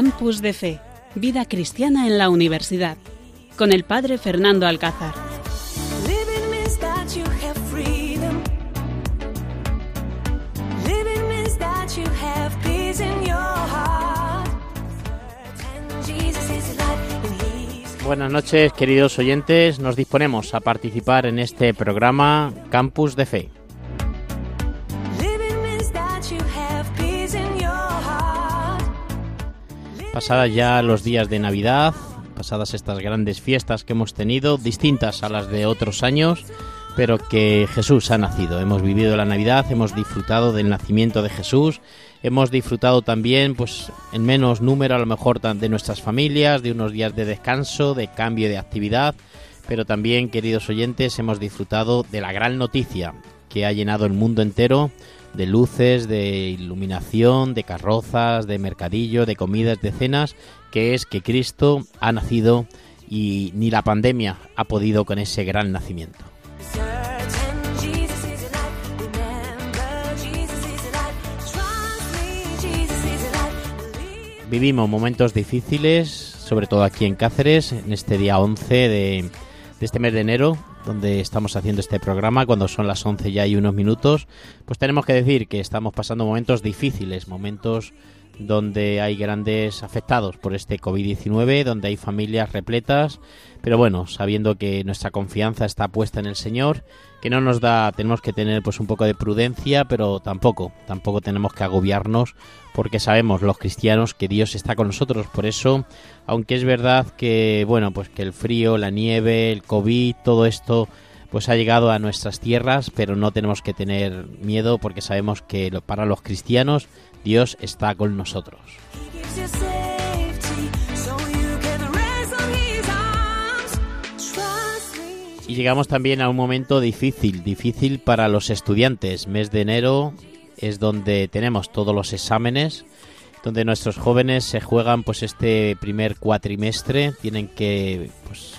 Campus de Fe, Vida Cristiana en la Universidad, con el Padre Fernando Alcázar. Buenas noches, queridos oyentes. Nos disponemos a participar en este programa Campus de Fe. Pasadas ya los días de Navidad, pasadas estas grandes fiestas que hemos tenido, distintas a las de otros años, pero que Jesús ha nacido. Hemos vivido la Navidad, hemos disfrutado del nacimiento de Jesús, hemos disfrutado también, pues en menos número a lo mejor de nuestras familias, de unos días de descanso, de cambio de actividad, pero también, queridos oyentes, hemos disfrutado de la gran noticia que ha llenado el mundo entero de luces, de iluminación, de carrozas, de mercadillo, de comidas, de cenas, que es que Cristo ha nacido y ni la pandemia ha podido con ese gran nacimiento. Vivimos momentos difíciles, sobre todo aquí en Cáceres, en este día 11 de, de este mes de enero, donde estamos haciendo este programa, cuando son las 11 ya y unos minutos, pues tenemos que decir que estamos pasando momentos difíciles, momentos donde hay grandes afectados por este COVID-19, donde hay familias repletas, pero bueno, sabiendo que nuestra confianza está puesta en el Señor, que no nos da, tenemos que tener pues un poco de prudencia, pero tampoco, tampoco tenemos que agobiarnos, porque sabemos los cristianos que Dios está con nosotros, por eso, aunque es verdad que, bueno, pues que el frío, la nieve, el COVID, todo esto pues ha llegado a nuestras tierras, pero no tenemos que tener miedo porque sabemos que para los cristianos Dios está con nosotros. Y llegamos también a un momento difícil, difícil para los estudiantes. Mes de enero es donde tenemos todos los exámenes, donde nuestros jóvenes se juegan pues este primer cuatrimestre, tienen que pues,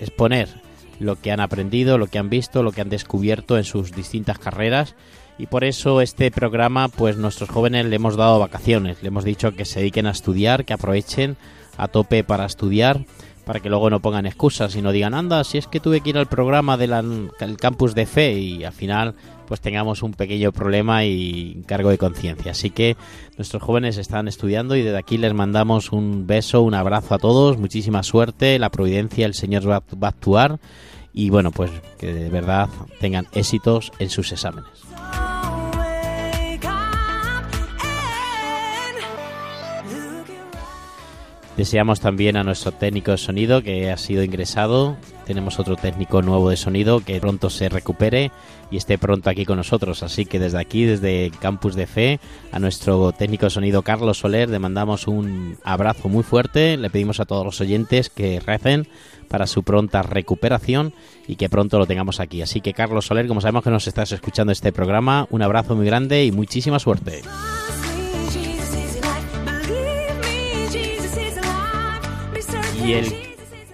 exponer lo que han aprendido, lo que han visto, lo que han descubierto en sus distintas carreras y por eso este programa pues nuestros jóvenes le hemos dado vacaciones, le hemos dicho que se dediquen a estudiar, que aprovechen a tope para estudiar para que luego no pongan excusas y no digan, anda, si es que tuve que ir al programa del campus de fe y al final pues tengamos un pequeño problema y cargo de conciencia. Así que nuestros jóvenes están estudiando y desde aquí les mandamos un beso, un abrazo a todos, muchísima suerte, la providencia, el Señor va, va a actuar y bueno, pues que de verdad tengan éxitos en sus exámenes. Deseamos también a nuestro técnico de sonido que ha sido ingresado. Tenemos otro técnico nuevo de sonido que pronto se recupere y esté pronto aquí con nosotros. Así que desde aquí, desde Campus de Fe, a nuestro técnico de sonido Carlos Soler le mandamos un abrazo muy fuerte. Le pedimos a todos los oyentes que recen para su pronta recuperación y que pronto lo tengamos aquí. Así que Carlos Soler, como sabemos que nos estás escuchando este programa, un abrazo muy grande y muchísima suerte. Y el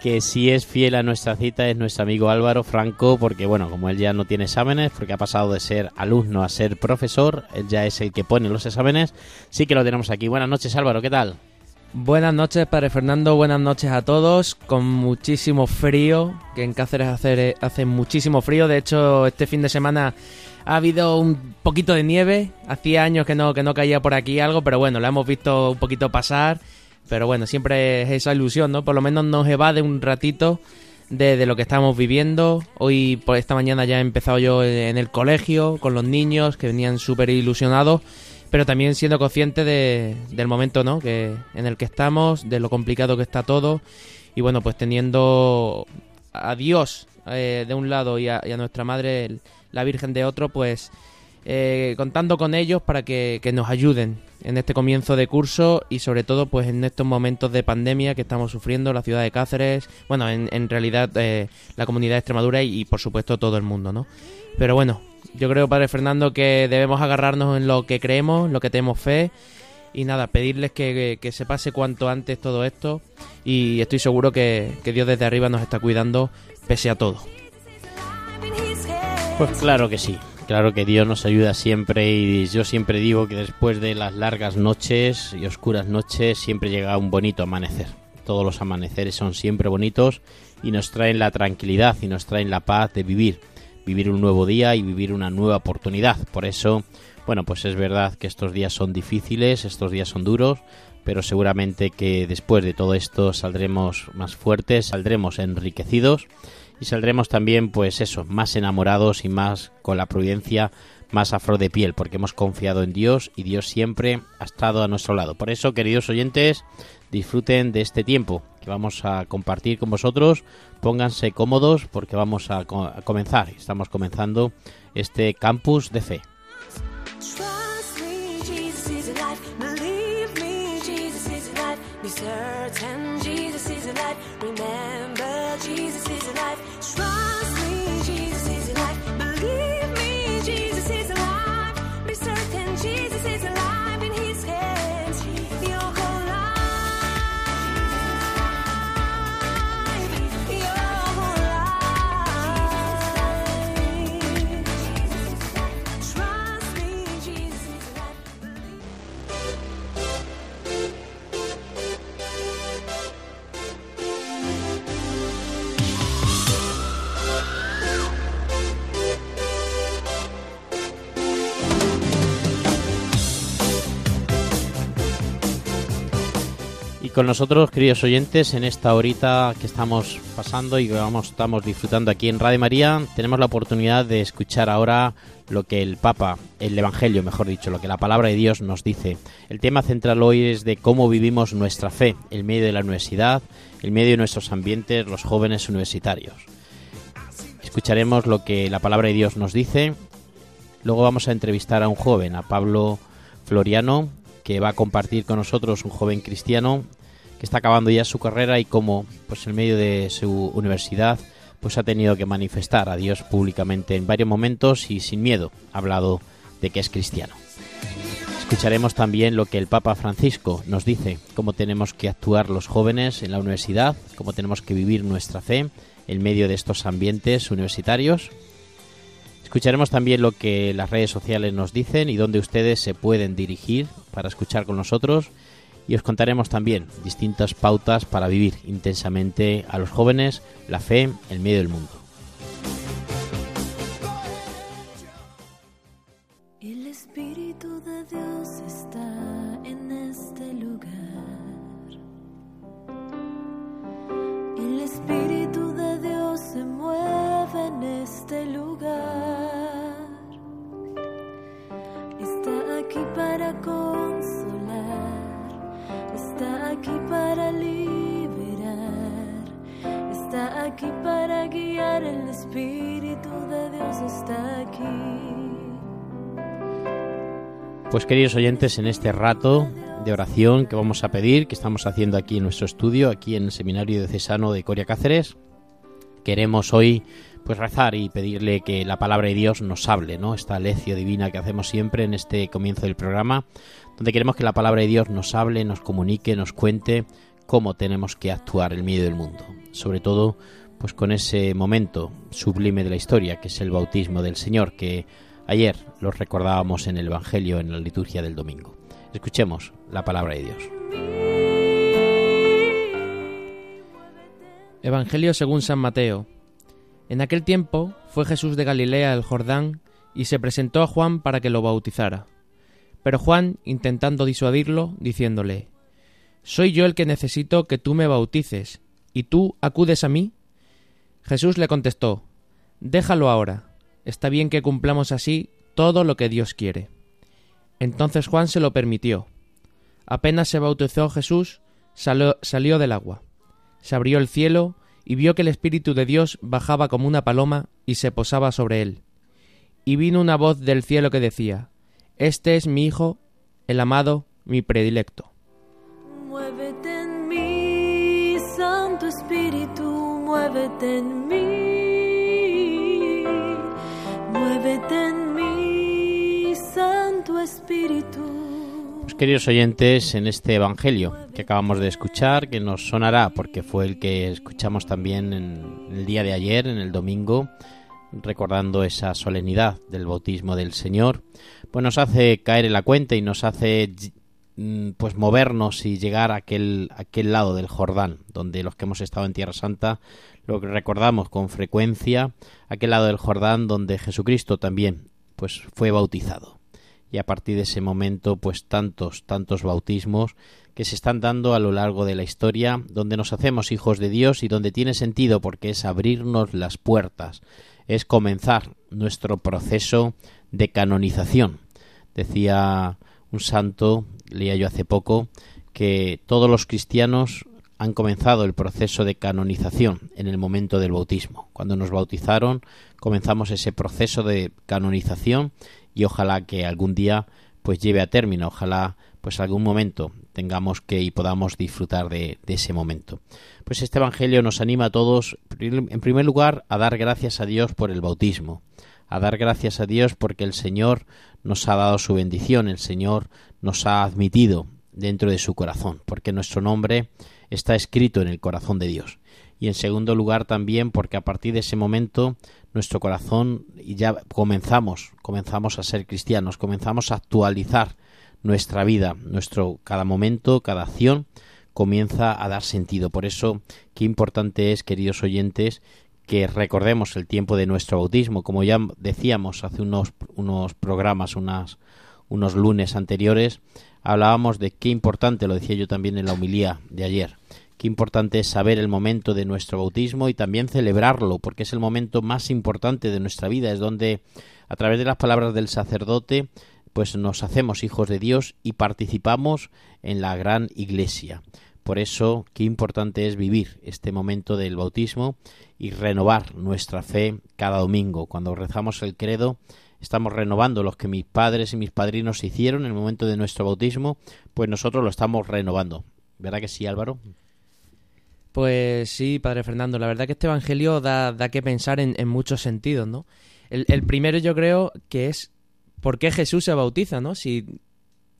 que sí es fiel a nuestra cita es nuestro amigo Álvaro Franco, porque bueno, como él ya no tiene exámenes, porque ha pasado de ser alumno a ser profesor, él ya es el que pone los exámenes, sí que lo tenemos aquí. Buenas noches Álvaro, ¿qué tal? Buenas noches, Padre Fernando, buenas noches a todos, con muchísimo frío, que en Cáceres hace, hace muchísimo frío, de hecho este fin de semana ha habido un poquito de nieve, hacía años que no, que no caía por aquí algo, pero bueno, la hemos visto un poquito pasar pero bueno, siempre es esa ilusión, ¿no? Por lo menos nos evade un ratito de, lo que estamos viviendo. Hoy, por esta mañana, ya he empezado yo en el colegio con los niños que venían súper ilusionados, pero también siendo consciente de, del momento, ¿no? Que, en el que estamos, de lo complicado que está todo. Y bueno, pues teniendo a Dios eh, de un lado y a, nuestra Madre, la Virgen de otro, pues eh, contando con ellos para que, que nos ayuden en este comienzo de curso y sobre todo pues en estos momentos de pandemia que estamos sufriendo la ciudad de Cáceres, bueno, en, en realidad eh, la comunidad de Extremadura y, por supuesto todo el mundo, ¿no? Pero bueno, yo creo, Padre Fernando, que debemos agarrarnos en lo que creemos, lo que tenemos fe y nada, pedirles que, que, se pase cuanto antes todo esto y estoy seguro que, que Dios desde arriba nos está cuidando pese a todo. Pues claro que sí. Claro que Dios nos ayuda siempre y yo siempre digo que después de las largas noches y oscuras noches siempre llega un bonito amanecer. Todos los amaneceres son siempre bonitos y nos traen la tranquilidad y nos traen la paz de vivir, vivir un nuevo día y vivir una nueva oportunidad. Por eso, bueno, pues es verdad que estos días son difíciles, estos días son duros, pero seguramente que después de todo esto saldremos más fuertes, saldremos enriquecidos y saldremos también, pues eso, más enamorados y más con la prudencia más afro de piel, porque hemos confiado en Dios y Dios siempre ha estado a nuestro lado. Por eso, queridos oyentes, disfruten de este tiempo que vamos a compartir con vosotros. Pónganse cómodos porque vamos a, comenzar. Estamos comenzando este campus de fe. Con nosotros, queridos oyentes, en esta horita que estamos pasando y que vamos, estamos disfrutando aquí en Radio María, tenemos la oportunidad de escuchar ahora lo que el Papa, el Evangelio, mejor dicho, lo que la palabra de Dios nos dice. El tema central hoy es de cómo vivimos nuestra fe en medio de la universidad, en medio de nuestros ambientes, los jóvenes universitarios. Escucharemos lo que la palabra de Dios nos dice. Luego vamos a entrevistar a un joven, a Pablo Floriano, que va a compartir con nosotros un joven cristiano que está acabando ya su carrera y como pues en medio de su universidad pues ha tenido que manifestar a Dios públicamente en varios momentos y sin miedo ha hablado de que es cristiano. Escucharemos también lo que el Papa Francisco nos dice, cómo tenemos que actuar los jóvenes en la universidad, cómo tenemos que vivir nuestra fe en medio de estos ambientes universitarios. Escucharemos también lo que las redes sociales nos dicen y dónde ustedes se pueden dirigir para escuchar con nosotros y os contaremos también distintas pautas para vivir intensamente a los jóvenes la fe en medio del mundo. Pues queridos oyentes, en este rato de oración que vamos a pedir, que estamos haciendo aquí en nuestro estudio, aquí en el Seminario de Cesano de Coria Cáceres, queremos hoy pues rezar y pedirle que la palabra de Dios nos hable, ¿no? Esta lección divina que hacemos siempre en este comienzo del programa, donde queremos que la palabra de Dios nos hable, nos comunique, nos cuente cómo tenemos que actuar en medio del mundo. Sobre todo, pues con ese momento sublime de la historia, que es el bautismo del Señor, que ayer lo recordábamos en el Evangelio, en la liturgia del domingo. Escuchemos la palabra de Dios. Evangelio según San Mateo. En aquel tiempo fue Jesús de Galilea al Jordán y se presentó a Juan para que lo bautizara. Pero Juan, intentando disuadirlo, diciéndole, Soy yo el que necesito que tú me bautices, ¿y tú acudes a mí? Jesús le contestó, Déjalo ahora, está bien que cumplamos así todo lo que Dios quiere. Entonces Juan se lo permitió. Apenas se bautizó Jesús, salió, del agua. Se abrió el cielo y vio que el Espíritu de Dios bajaba como una paloma y se posaba sobre él. Y vino una voz del cielo que decía, este es mi Hijo, el amado, mi predilecto. Muévete en mí, Santo Espíritu, muévete en mí. Muévete en mí, Santo Espíritu. Pues queridos oyentes, en este Evangelio que acabamos de escuchar, que nos sonará porque fue el que escuchamos también en el día de ayer, en el domingo, recordando esa solemnidad del bautismo del Señor, pues nos hace caer en la cuenta y nos hace pues movernos y llegar a aquel, aquel lado del Jordán, donde los que hemos estado en Tierra Santa lo recordamos con frecuencia, aquel lado del Jordán donde Jesucristo también pues fue bautizado. Y a partir de ese momento pues tantos, tantos bautismos que se están dando a lo largo de la historia, donde nos hacemos hijos de Dios y donde tiene sentido porque es abrirnos las puertas, es comenzar nuestro proceso de canonización. Decía un santo, leía yo hace poco, que todos los cristianos han comenzado el proceso de canonización en el momento del bautismo. Cuando nos bautizaron, comenzamos ese proceso de canonización y ojalá que algún día pues lleve a término, ojalá pues algún momento tengamos que y podamos disfrutar de, de, ese momento. Pues este Evangelio nos anima a todos, en primer lugar, a dar gracias a Dios por el bautismo, a dar gracias a Dios porque el Señor nos ha dado su bendición, el Señor nos ha admitido dentro de su corazón, porque nuestro nombre está escrito en el corazón de Dios. Y en segundo lugar también porque a partir de ese momento nuestro corazón ya comenzamos, comenzamos a ser cristianos, comenzamos a actualizar nuestra vida, nuestro cada momento, cada acción comienza a dar sentido. Por eso, qué importante es, queridos oyentes, que recordemos el tiempo de nuestro bautismo, como ya decíamos hace unos, unos programas, unas, unos lunes anteriores, hablábamos de qué importante, lo decía yo también en la humilía de ayer, qué importante es saber el momento de nuestro bautismo y también celebrarlo, porque es el momento más importante de nuestra vida, es donde a través de las palabras del sacerdote pues nos hacemos hijos de Dios y participamos en la gran iglesia. Por eso, qué importante es vivir este momento del bautismo y renovar nuestra fe cada domingo. Cuando rezamos el credo, estamos renovando los que mis padres y mis padrinos hicieron en el momento de nuestro bautismo, pues nosotros lo estamos renovando. ¿Verdad que sí, Álvaro? Pues sí, Padre Fernando, la verdad que este Evangelio da, da que pensar en, muchos sentidos, ¿no? El, el, primero yo creo que es por qué Jesús se bautiza, ¿no? Si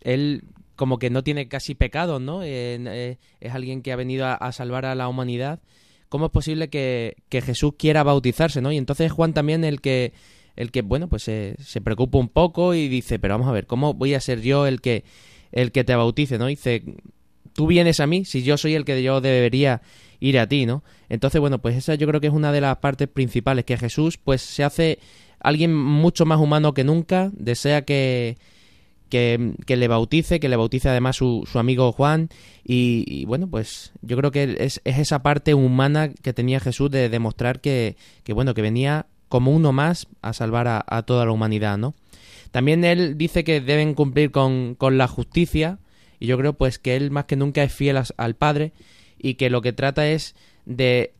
él como que no tiene casi pecados, ¿no? Eh, es alguien que ha venido a, a, salvar a la humanidad. ¿Cómo es posible que, que, Jesús quiera bautizarse, ¿no? Y entonces Juan también el que el que, bueno, pues se, se preocupa un poco y dice, pero vamos a ver, ¿cómo voy a ser yo el que, el que te bautice, ¿no? Dice, tú vienes a mí si yo soy el que yo debería ir a ti, ¿no? Entonces, bueno, pues esa yo creo que es una de las partes principales, que Jesús pues se hace alguien mucho más humano que nunca, desea que, que, que, le bautice, que le bautice además su, su amigo Juan. Y, y, bueno, pues yo creo que es, es, esa parte humana que tenía Jesús de demostrar que, que bueno, que venía como uno más a salvar a, toda la humanidad, ¿no? También él dice que deben cumplir con, con, la justicia, y yo creo pues que él más que nunca es fiel al Padre, y que lo que trata es de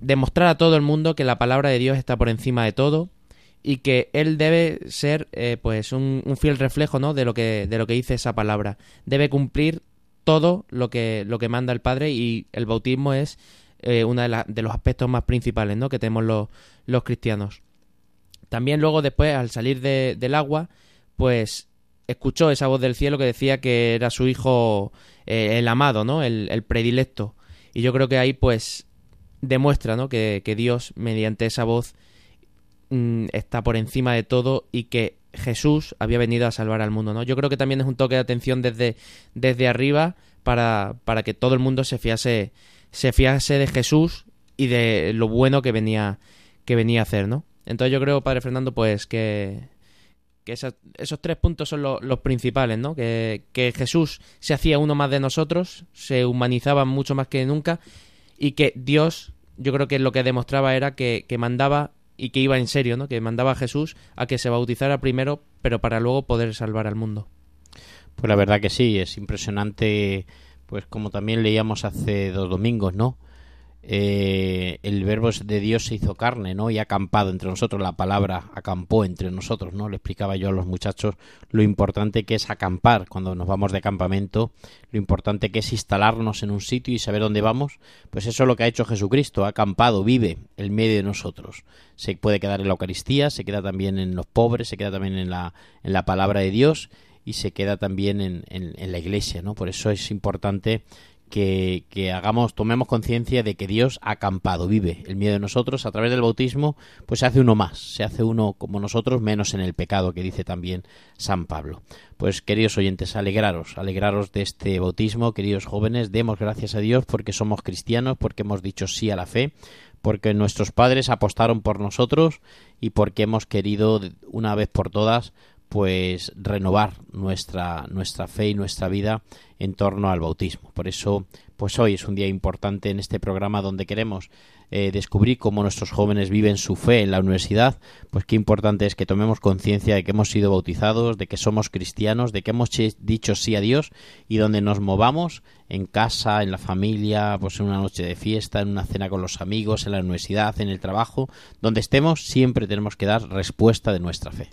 demostrar a todo el mundo que la palabra de Dios está por encima de todo, y que él debe ser eh, pues un, un, fiel reflejo ¿no? de lo que de lo que dice esa palabra debe cumplir todo lo que lo que manda el padre y el bautismo es eh, uno de, de, los aspectos más principales ¿no? que tenemos los, los cristianos también luego después al salir de, del agua pues escuchó esa voz del cielo que decía que era su hijo eh, el amado no el, el, predilecto y yo creo que ahí pues demuestra ¿no? que, que Dios mediante esa voz Mm, está por encima de todo y que Jesús había venido a salvar al mundo, ¿no? Yo creo que también es un toque de atención desde, desde arriba para, para que todo el mundo se fiase, se fiase de Jesús y de lo bueno que venía, que venía a hacer, ¿no? Entonces yo creo, Padre Fernando, pues que, que esos tres puntos son lo, los principales, ¿no? Que, que Jesús se hacía uno más de nosotros, se humanizaba mucho más que nunca y que Dios, yo creo que lo que demostraba era que, que mandaba y que iba en serio, ¿no? Que mandaba a Jesús a que se bautizara primero, pero para luego poder salvar al mundo. Pues la verdad que sí, es impresionante, pues como también leíamos hace dos domingos, ¿no? eh, el verbo de Dios se hizo carne, ¿no? Y ha acampado entre nosotros, la palabra acampó entre nosotros, ¿no? Le explicaba yo a los muchachos lo importante que es acampar cuando nos vamos de campamento, lo importante que es instalarnos en un sitio y saber dónde vamos, pues eso es lo que ha hecho Jesucristo, ha acampado, vive en medio de nosotros. Se puede quedar en la Eucaristía, se queda también en los pobres, se queda también en la, en la palabra de Dios y se queda también en, en, la iglesia, ¿no? Por eso es importante que, que hagamos, tomemos conciencia de que Dios ha acampado, vive el miedo de nosotros, a través del bautismo, pues se hace uno más, se hace uno como nosotros, menos en el pecado, que dice también San Pablo. Pues queridos oyentes, alegraros, alegraros de este bautismo, queridos jóvenes, demos gracias a Dios porque somos cristianos, porque hemos dicho sí a la fe, porque nuestros padres apostaron por nosotros y porque hemos querido una vez por todas pues renovar nuestra nuestra fe y nuestra vida en torno al bautismo. Por eso, pues hoy es un día importante en este programa donde queremos eh, descubrir cómo nuestros jóvenes viven su fe en la universidad, pues qué importante es que tomemos conciencia de que hemos sido bautizados, de que somos cristianos, de que hemos dicho sí a Dios y donde nos movamos en casa, en la familia, pues en una noche de fiesta, en una cena con los amigos, en la universidad, en el trabajo, donde estemos, siempre tenemos que dar respuesta de nuestra fe.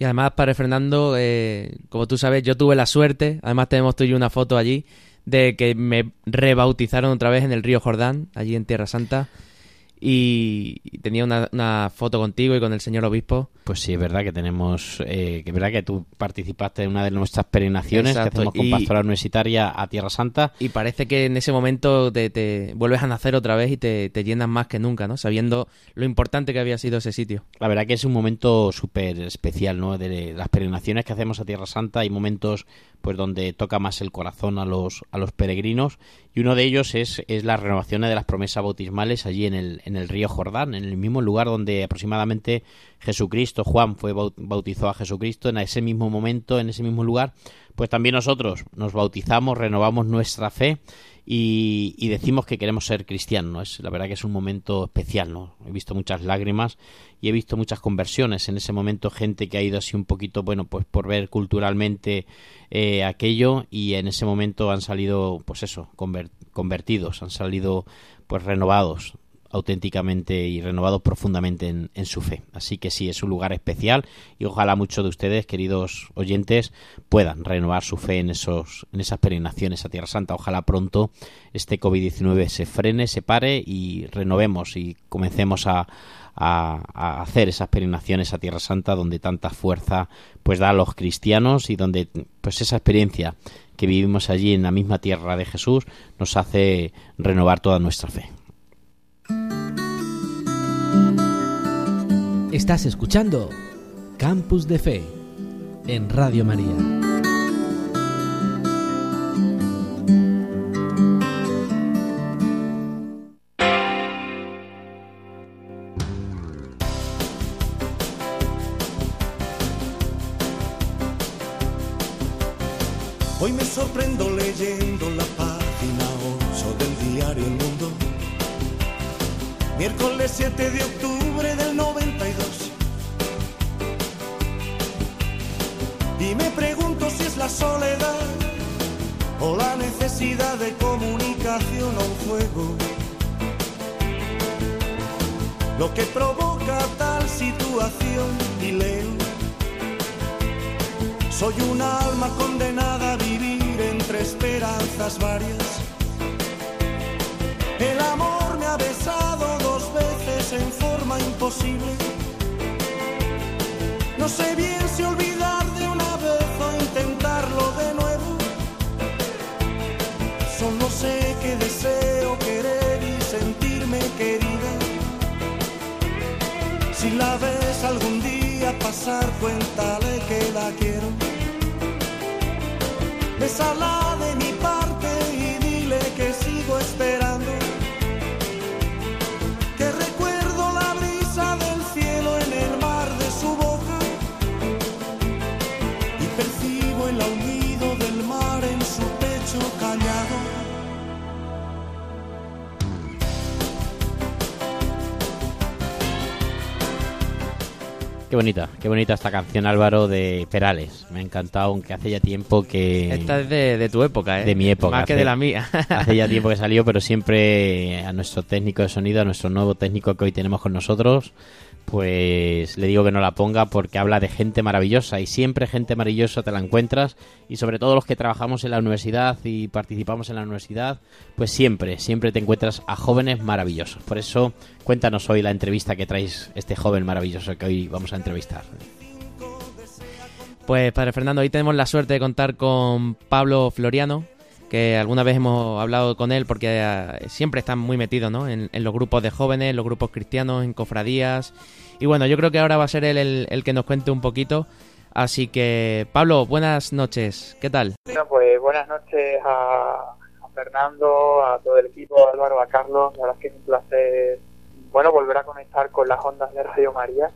Y además, Padre Fernando, eh, como tú sabes, yo tuve la suerte, además tenemos tú y yo una foto allí, de que me rebautizaron otra vez en el río Jordán, allí en Tierra Santa. Y tenía una, una foto contigo y con el señor obispo. Pues sí, es verdad que tenemos, eh, que es verdad que tú participaste en una de nuestras peregrinaciones Exacto, que hacemos con y- Pastoral Universitaria a Tierra Santa. Y parece que en ese momento te, te vuelves a nacer otra vez y te, te llenas más que nunca, ¿no? Sabiendo lo importante que había sido ese sitio. La verdad que es un momento súper especial, ¿no? De las peregrinaciones que hacemos a Tierra Santa hay momentos pues donde toca más el corazón a los a los peregrinos. Y uno de ellos es, es la renovación de las promesas bautismales allí en el, en el río Jordán, en el mismo lugar donde aproximadamente Jesucristo, Juan fue baut- bautizó a Jesucristo en ese mismo momento, en ese mismo lugar, pues también nosotros nos bautizamos, renovamos nuestra fe y, y decimos que queremos ser cristianos. ¿no? Es, la verdad que es un momento especial, ¿no? He visto muchas lágrimas y he visto muchas conversiones en ese momento, gente que ha ido así un poquito, bueno, pues por ver culturalmente eh, aquello y en ese momento han salido, pues eso, conver- convertidos, han salido pues renovados auténticamente y renovados profundamente en, su fe. Así que sí, es un lugar especial y ojalá muchos de ustedes, queridos oyentes, puedan renovar su fe en, esos, en esas peregrinaciones a Tierra Santa. Ojalá pronto este COVID-19 se frene, se pare y renovemos y comencemos a, a, a hacer esas peregrinaciones a Tierra Santa donde tanta fuerza pues da a los cristianos y donde pues esa experiencia que vivimos allí en la misma tierra de Jesús nos hace renovar toda nuestra fe. Estás escuchando Campus de Fe en Radio María. Hoy me sorprendo leyendo la página 8 del diario El Mundo. Miércoles 7 de octubre Y me pregunto si es la soledad o la necesidad de comunicación o un juego. Lo que provoca tal situación leo. Soy un alma condenada a vivir entre esperanzas varias. El amor me ha besado dos veces en forma imposible. No sé bien si olvidar deseo querer y sentirme querida. Si la ves algún día pasar, cuéntale que la quiero. Bésala Qué bonita, qué bonita esta canción Álvaro de Perales. Me ha encantado, aunque hace ya tiempo que... Esta es de, de tu época, ¿eh? De mi época, Más que de la mía. Hace ya tiempo que salió, pero siempre a nuestro técnico de sonido, a nuestro nuevo técnico que hoy tenemos con nosotros, pues le digo que no la ponga porque habla de gente maravillosa y siempre gente maravillosa te la encuentras y sobre todo los que trabajamos en la universidad y participamos en la universidad, pues siempre, siempre te encuentras a jóvenes maravillosos. Por eso cuéntanos hoy la entrevista que traes este joven maravilloso que hoy vamos a entrevistar. Pues, Padre Fernando, hoy tenemos la suerte de contar con Pablo Floriano. Que alguna vez hemos hablado con él porque eh, siempre está muy metido ¿no? en, en los grupos de jóvenes, en los grupos cristianos, en cofradías. Y bueno, yo creo que ahora va a ser él el, que nos cuente un poquito. Así que, Pablo, buenas noches. ¿Qué tal? Bueno, pues buenas noches a, Fernando, a todo el equipo, a Álvaro, a Carlos. La verdad es que es un placer, bueno, volver a conectar con las ondas de Radio María,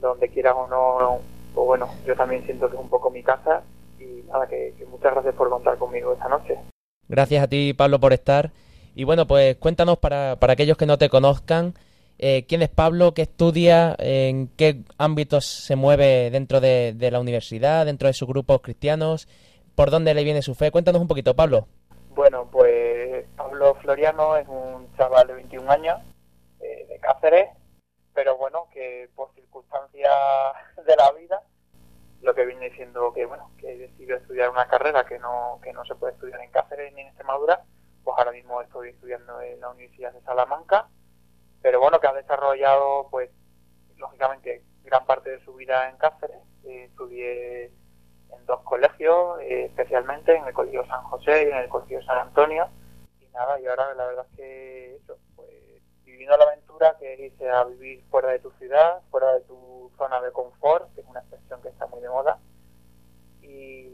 donde quieran o no, pues bueno, yo también siento que es un poco mi casa. Y nada, que muchas gracias por contar conmigo esta noche. Gracias a ti, Pablo, por estar. Y bueno, pues cuéntanos para, para aquellos que no te conozcan, eh, quién es Pablo, qué estudia, en qué ámbitos se mueve dentro de, de la universidad, dentro de sus grupos cristianos, por dónde le viene su fe. Cuéntanos un poquito, Pablo. Bueno, pues Pablo Floriano es un chaval de 21 años, eh, de Cáceres, pero bueno, que por circunstancias de la vida, lo que viene diciendo que bueno, que decidió estudiar una carrera que no, que no se puede estudiar en Cáceres ni en Extremadura, pues ahora mismo estoy estudiando en la Universidad de Salamanca, pero bueno, que ha desarrollado pues lógicamente gran parte de su vida en Cáceres, Eh, estudié en dos colegios, eh, especialmente en el Colegio San José y en el Colegio San Antonio. Y nada, y ahora la verdad es que eso, pues viviendo la aventura que es irse a vivir fuera de tu ciudad, fuera de tu zona de confort, que es una expresión que está muy de moda. Y,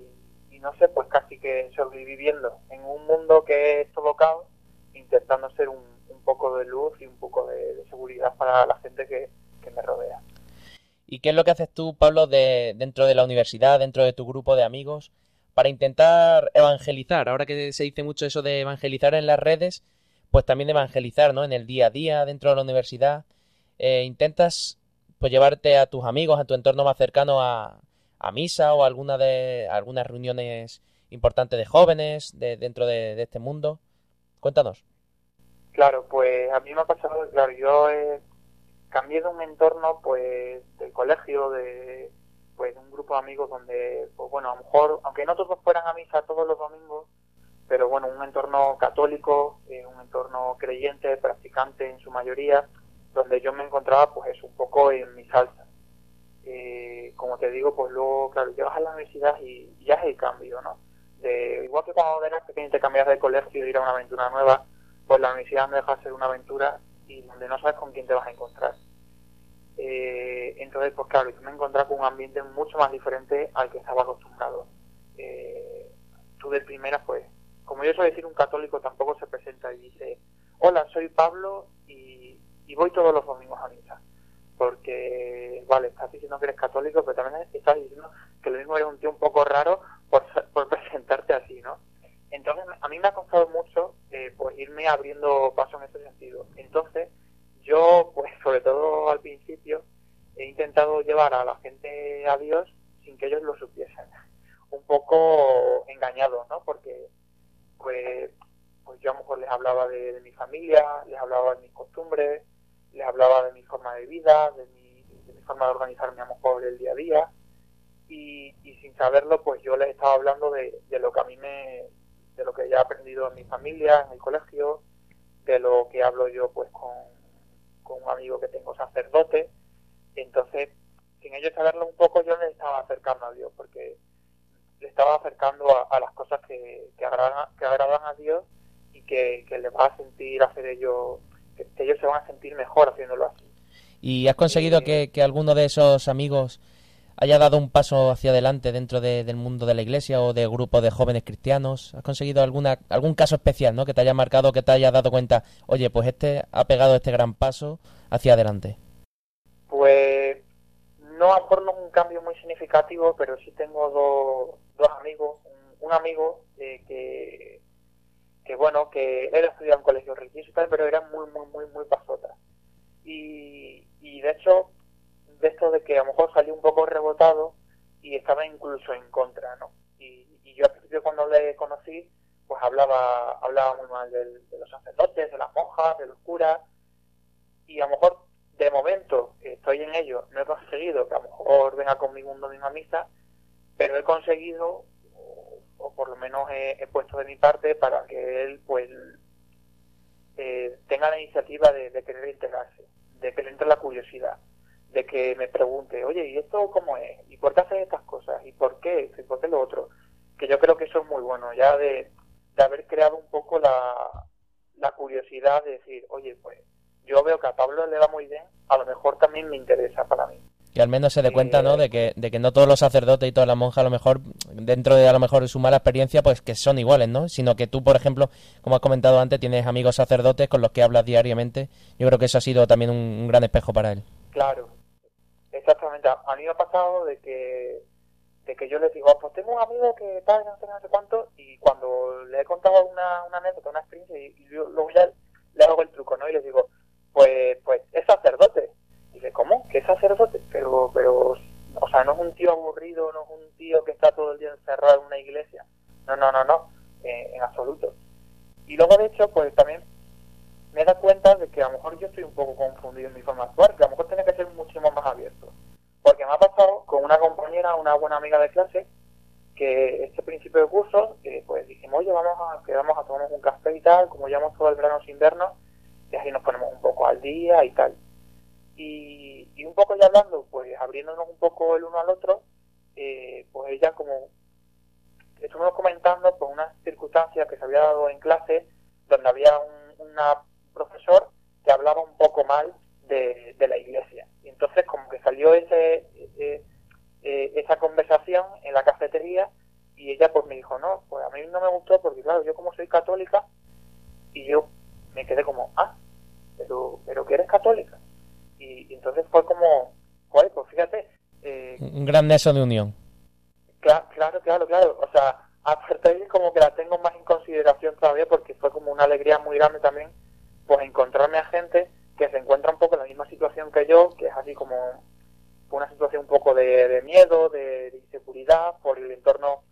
y no sé, pues casi que sobreviviendo en un mundo que es todo caos, intentando ser un, un poco de luz y un poco de, de seguridad para la gente que, que me rodea. ¿Y qué es lo que haces tú, Pablo, de, dentro de la universidad, dentro de tu grupo de amigos, para intentar evangelizar? Ahora que se dice mucho eso de evangelizar en las redes, pues también evangelizar, ¿no? En el día a día, dentro de la universidad. Eh, intentas pues llevarte a tus amigos, a tu entorno más cercano a, a misa o a alguna de algunas reuniones importantes de jóvenes de, dentro de, este mundo. Cuéntanos. Claro, pues a mí me ha pasado, claro, yo eh, cambié de un entorno, pues, del colegio, de, pues, un grupo de amigos donde, pues, bueno, a lo mejor, aunque no todos fueran a misa todos los domingos, pero bueno, un entorno católico, eh, un entorno creyente, practicante en su mayoría, donde yo me encontraba, pues, un poco en mi salsa. Eh, como te digo, pues luego, claro, llegas a la universidad y ya es el cambio, ¿no? Igual que cuando eras pequeño te cambias de colegio y ir a una aventura nueva, pues la universidad no deja de ser una aventura y donde no sabes con quién te vas a encontrar. Eh, entonces, pues claro, yo me encontré con un ambiente mucho más diferente al que estaba acostumbrado. Eh, tú de primera, pues, como yo suelo decir, un católico tampoco se presenta y dice, hola, soy Pablo y, y voy todos los domingos a misa. Porque, vale, estás diciendo que eres católico, pero también estás diciendo que lo mismo eres un tío un poco raro por, por presentarte así, ¿no? Entonces, a mí me ha costado mucho eh, pues irme abriendo paso en ese sentido. Entonces, yo, pues sobre todo al principio, he intentado llevar a la gente a Dios sin que ellos lo supiesen. Un poco engañado, ¿no? Porque, pues, pues yo a lo mejor les hablaba de, mi familia, les hablaba de mis costumbres, les hablaba de mi forma de vida, de mi, de mi forma de organizarme a lo mejor el día a día. Y, y sin saberlo, pues yo les estaba hablando de, de lo que a mí me, de lo que ya he aprendido en mi familia, en el colegio, de lo que hablo yo pues con, con un amigo que tengo sacerdote. Entonces, sin ellos saberlo un poco, yo les estaba acercando a Dios, porque le estaba acercando a, las cosas que, que, agradan, que agradan a Dios y que, que les va a sentir hacer ellos, que, ellos se van a sentir mejor haciéndolo así. ¿Y has conseguido que, que alguno de esos amigos haya dado un paso hacia adelante dentro de- del mundo de la iglesia o de grupos de jóvenes cristianos? ¿Has conseguido alguna, algún caso especial ¿no? que te haya marcado, que te haya dado cuenta, oye, pues este ha pegado este gran paso hacia adelante? No a lo mejor no es un cambio muy significativo, pero sí tengo dos, dos amigos. Un, amigo eh, que, que, bueno, que él estudiaba en colegio religioso y tal, pero era muy, muy, muy, muy pasota. Y, y de hecho, de esto de que a lo mejor salió un poco rebotado y estaba incluso en contra, ¿no? Y, y yo al principio cuando le conocí, pues hablaba, hablaba muy mal de los sacerdotes, de las monjas, de los curas, y a lo mejor de momento estoy en ello, no he conseguido que a lo mejor venga conmigo un domingo a misa, pero he conseguido, o, o por lo menos he, puesto de mi parte para que él pues eh, tenga la iniciativa de, querer integrarse, de que le entre la curiosidad, de que me pregunte, oye, ¿y esto cómo es? ¿Y por qué haces estas cosas? ¿Y por qué? ¿Y por qué lo otro? Que yo creo que eso es muy bueno, ya de, de haber creado un poco la, la curiosidad de decir, oye, pues yo veo que a Pablo le va muy bien, a lo mejor también me interesa para mí. Que al menos se dé cuenta, ¿no? Eh, De que, de que no todos los sacerdotes y todas las monjas, a lo mejor, dentro de a lo mejor su mala experiencia, pues que son iguales, ¿no? Sino que tú, por ejemplo, como has comentado antes, tienes amigos sacerdotes con los que hablas diariamente. Yo creo que eso ha sido también un, un gran espejo para él. Claro, exactamente. A a mí me ha pasado de que de que yo les digo, "Ah, pues tengo un amigo que tal, no sé, no sé cuánto, y cuando le he contado una, una anécdota, una experiencia, y, y yo luego ya le hago el truco, ¿no? Y les digo, pues, pues es sacerdote. Y dice, ¿cómo? ¿Qué es sacerdote? Pero, pero, o sea, no es un tío aburrido, no es un tío que está todo el día encerrado en una iglesia. No, no, no, no, eh, en absoluto. Y luego, de hecho, pues también me da cuenta de que a lo mejor yo estoy un poco confundido en mi forma de actuar, que a lo mejor tiene que ser muchísimo más abierto. Porque me ha pasado con una compañera, una buena amiga de clase, que este principio de curso, eh, pues dijimos, oye, vamos a, que vamos a tomar un café y tal, como llevamos todo el verano sin vernos, y así nos ponemos un poco al día y tal. Y, un poco ya hablando, pues abriéndonos un poco el uno al otro, eh, pues ella como estuvimos comentando pues unas circunstancias que se había dado en clase donde había un una profesor que hablaba un poco mal de, de la iglesia. Y entonces como que salió ese, eh, eh, esa conversación en la cafetería y ella pues me dijo, no, pues a mí no me gustó porque claro, yo como soy católica y yo me quedé como, ah, pero, pero que eres católica. Y, y entonces fue como, joder, pues fíjate, eh, Un gran nexo de unión. Cla- Claro, claro, claro. O sea, de como que la tengo más en consideración todavía porque fue como una alegría muy grande también, pues encontrarme a gente que se encuentra un poco en la misma situación que yo, que es así como una situación un poco de, de miedo, de, de inseguridad por el entorno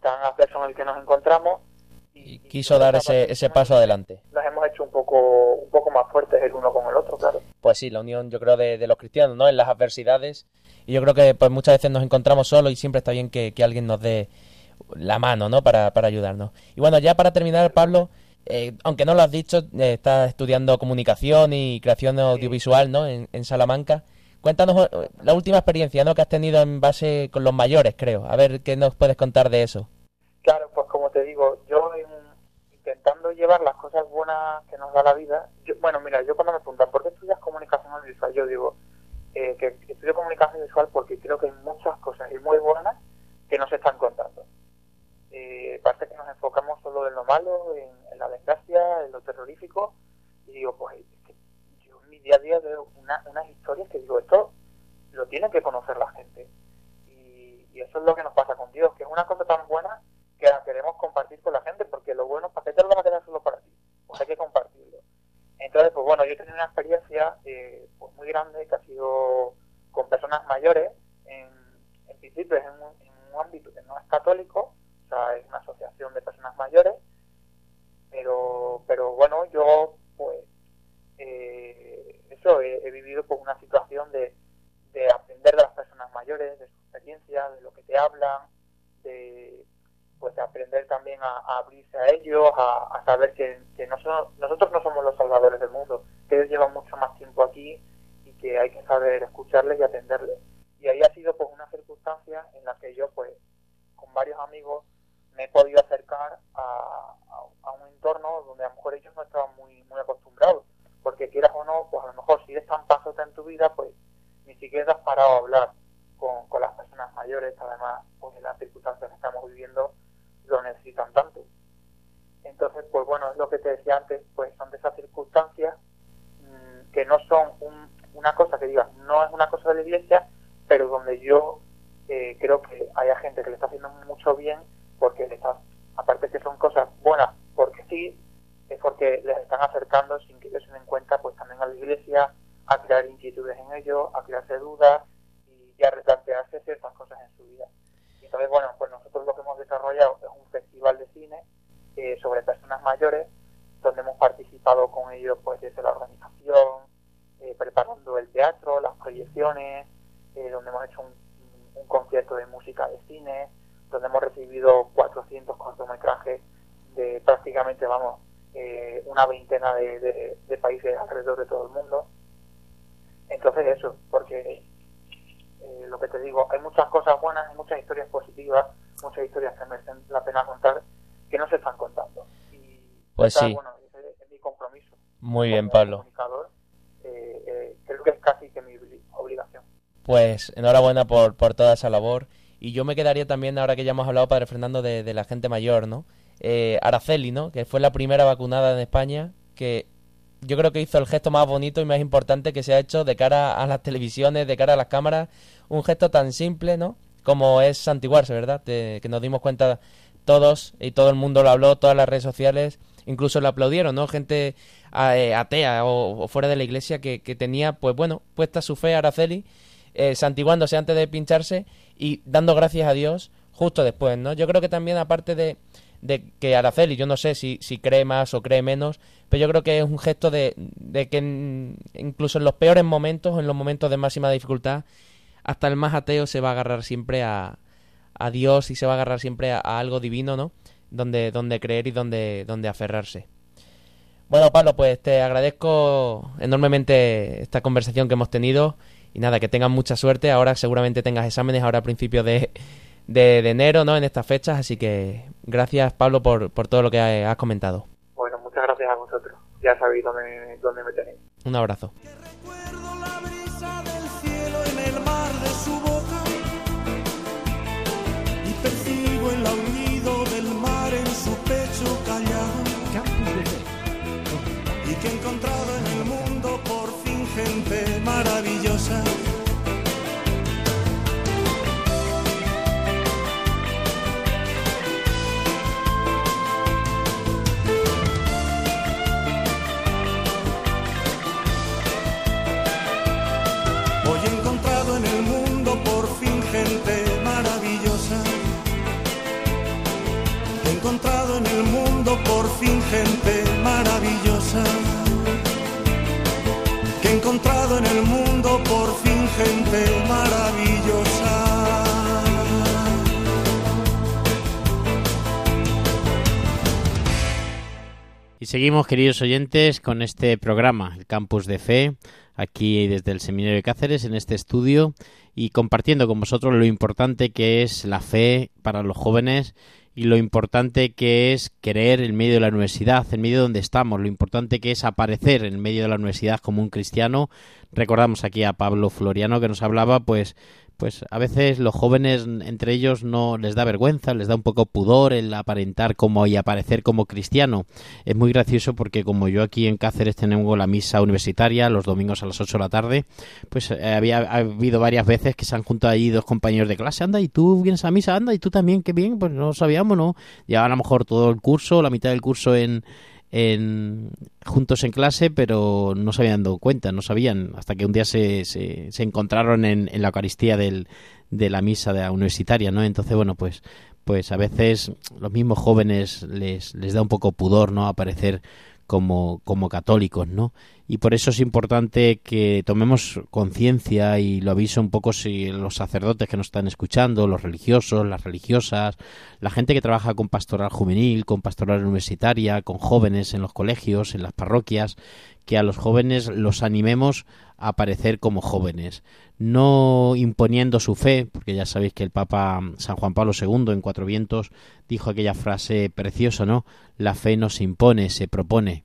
tan adverso en el que nos encontramos. Y quiso dar ese, ese paso adelante. Nos hemos hecho un poco, un poco más fuertes el uno con el otro, claro. Pues sí, la unión yo creo de, de los cristianos, ¿no? En las adversidades. Y yo creo que pues muchas veces nos encontramos solos y siempre está bien que, que alguien nos dé la mano, ¿no? Para, para ayudarnos. Y bueno, ya para terminar, Pablo, eh, aunque no lo has dicho, eh, estás estudiando comunicación y creación audiovisual, ¿no? En, en Salamanca. Cuéntanos eh, la última experiencia, ¿no? Que has tenido en base con los mayores, creo. A ver qué nos puedes contar de eso. Te digo, yo en- intentando llevar las cosas buenas que nos da la vida, yo- bueno, mira, yo cuando me preguntan, ¿por qué estudias comunicación audiovisual? Yo digo eh, que estudio comunicación visual porque creo que hay muchas cosas y muy buenas que no se están contando. Eh, parece que nos enfocamos solo en lo malo, en, en la desgracia, en lo terrorífico, y digo, pues es que yo en mi día a día veo una- unas historias que digo, esto lo tiene que conocer la gente. Y, y eso es lo que nos pasa con Dios, que es una cosa tan buena que la queremos compartir con la gente, porque lo bueno, ¿para qué te lo vas a quedar solo para ti? Pues hay que compartirlo. Entonces, pues bueno, yo he tenido una experiencia eh, pues muy grande que ha sido con personas mayores, en, en principio es en un ámbito que no es católico, o sea, es una asociación de personas mayores, pero, pero bueno, yo pues eh, eso, he, he vivido por una situación de, de aprender de las personas mayores, de su experiencia, de lo que te hablan, de pues de aprender también a, abrirse a ellos, a, a saber que, que no son- nosotros no somos los salvadores del mundo, que ellos llevan mucho más tiempo aquí y que hay que saber escucharles y atenderles. De música de cine, donde hemos recibido 400 cortometrajes de prácticamente, vamos, eh, una veintena de, de- de países alrededor de todo el mundo. Entonces eso, porque eh, lo que te digo, hay muchas cosas buenas, hay muchas historias positivas, muchas historias que merecen la pena contar, que no se están contando. Y Pues sí. bueno, ese es mi compromiso. Muy bien, Pablo. eh, eh, creo que es casi que mi. Pues enhorabuena por, por toda esa labor. Y yo me quedaría también, ahora que ya hemos hablado, Padre Fernando, de, la gente mayor, ¿no? Eh, Araceli, ¿no? Que fue la primera vacunada en España, que yo creo que hizo el gesto más bonito y más importante que se ha hecho de cara a las televisiones, de cara a las cámaras. Un gesto tan simple, ¿no? Como es santiguarse, ¿verdad? De- que nos dimos cuenta todos y todo el mundo lo habló, todas las redes sociales, incluso le aplaudieron, ¿no? Gente eh, atea o, o fuera de la iglesia que, que tenía, pues bueno, puesta su fe a Araceli, eh, santiguándose antes de pincharse y dando gracias a Dios justo después, ¿no? Yo creo que también aparte de, de que Araceli, yo no sé si, si cree más o cree menos, pero yo creo que es un gesto de, de que en- incluso en los peores momentos, en los momentos de máxima dificultad, hasta el más ateo se va a agarrar siempre a, a Dios y se va a agarrar siempre a, a algo divino, ¿no? Donde, donde creer y donde, donde aferrarse. Bueno, Pablo, pues te agradezco enormemente esta conversación que hemos tenido y nada, que tengas mucha suerte. Ahora seguramente tengas exámenes ahora a principios de, de, de enero, ¿no? En estas fechas, así que gracias, Pablo, por, por todo lo que has comentado. Bueno, muchas gracias a vosotros. Ya sabéis dónde, dónde me tenéis. Un abrazo. Gente maravillosa. He encontrado en el mundo por fin gente maravillosa. Que he encontrado en el mundo por fin gente maravillosa. Y seguimos, queridos oyentes, con este programa, el Campus de Fe, aquí desde el Seminario de Cáceres, en este estudio, y compartiendo con vosotros lo importante que es la fe para los jóvenes y lo importante que es creer en medio de la universidad, en medio de donde estamos, lo importante que es aparecer en medio de la universidad como un cristiano. Recordamos aquí a Pablo Floriano que nos hablaba, pues, pues a veces los jóvenes entre ellos no les da vergüenza, les da un poco pudor el aparentar como y aparecer como cristiano. Es muy gracioso porque como yo aquí en Cáceres tenemos la misa universitaria los domingos a las 8 de la tarde, pues eh, había ha habido varias veces que se han juntado allí dos compañeros de clase, anda, y tú vienes a misa, anda, y tú también, qué bien, pues no sabíamos, ¿no? Llevaban a lo mejor todo el curso, la mitad del curso en, en juntos en clase, pero no se habían dado cuenta, no sabían, hasta que un día se, se, se encontraron en, en la Eucaristía del, de la misa de la universitaria, ¿no? Entonces, bueno, pues pues a veces los mismos jóvenes les, les da un poco pudor, ¿no? Aparecer como, como católicos, ¿no? Y por eso es importante que tomemos conciencia y lo aviso un poco si los sacerdotes que nos están escuchando, los religiosos, las religiosas, la gente que trabaja con pastoral juvenil, con pastoral universitaria, con jóvenes en los colegios, en las parroquias, que a los jóvenes los animemos a aparecer como jóvenes, no imponiendo su fe, porque ya sabéis que el Papa San Juan Pablo II en Cuatro Vientos dijo aquella frase preciosa, ¿no? La fe no se impone, se propone.